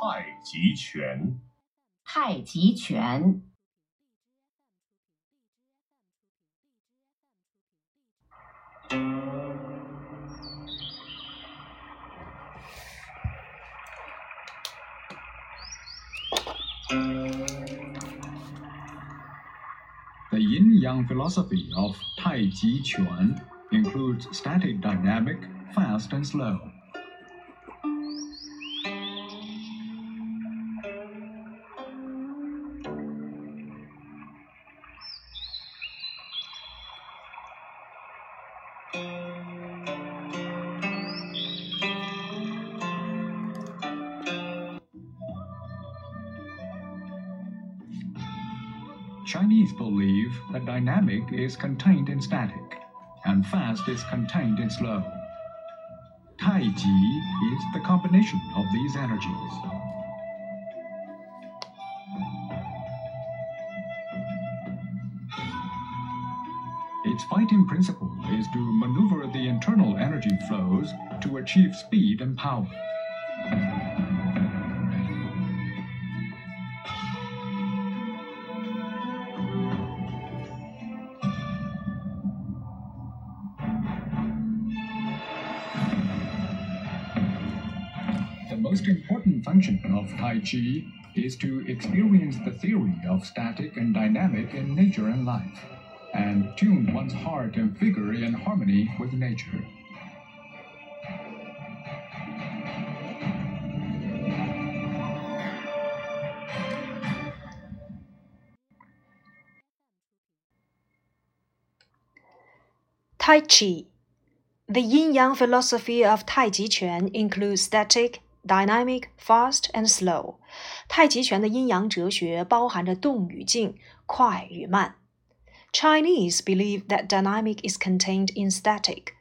太极拳，太极拳，yang philosophy of Tai Chi Chuan includes static dynamic, fast and slow. Chinese believe that dynamic is contained in static, and fast is contained in slow. Tai Chi is the combination of these energies. Its fighting principle is to maneuver the internal energy flows to achieve speed and power. Most important function of Tai Chi is to experience the theory of static and dynamic in nature and life, and tune one's heart and figure in harmony with nature. Tai Chi. The yin yang philosophy of Tai Chi Quan includes static, dynamic, fast, and slow. 太极拳的阴阳哲学包含着动与静、快与慢。Chinese believe that dynamic is contained in static.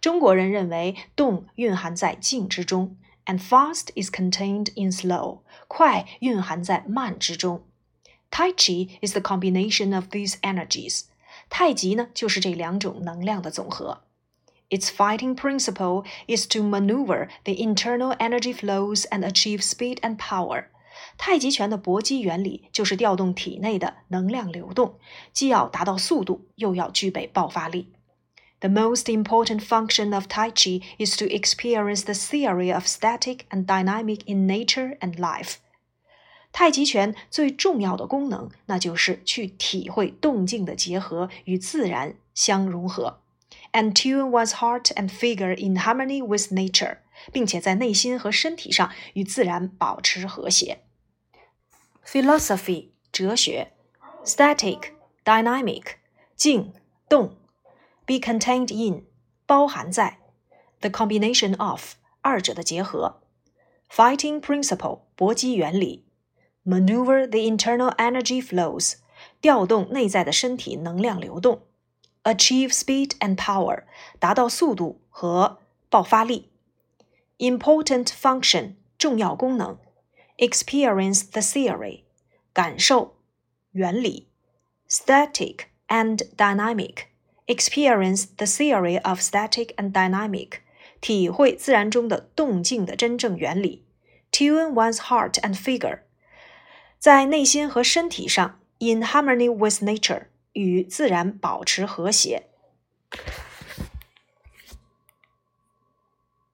中国人认为动蕴含在静之中，and fast is contained in slow. 快蕴含在慢之中。Tai Chi is the combination of these energies. 太极呢，就是这两种能量的总和。 Its fighting principle is to maneuver the internal energy flows and achieve speed and power. 太极拳的搏击原理就是调动体内的能量流动，既要达到速度，又要具备爆发力。The most important function of Tai Chi is to experience the theory of static and dynamic in nature and life. 太极拳最重要的功能，那就是去体会动静的结合与自然相融合 ，and tune one's heart and figure in harmony with nature，并且在内心和身体上与自然保持和谐。Philosophy 哲学，static dynamic 静动，be contained in 包含在，the combination of 二者的结合，fighting principle 搏击原理。maneuver the internal energy flows，调动内在的身体能量流动 ；achieve speed and power，达到速度和爆发力；important function，重要功能；experience the theory，感受原理；static and dynamic，experience the theory of static and dynamic，体会自然中的动静的真正原理；tune one's heart and figure。在内心和身体上，in harmony with nature， 与自然保持和谐。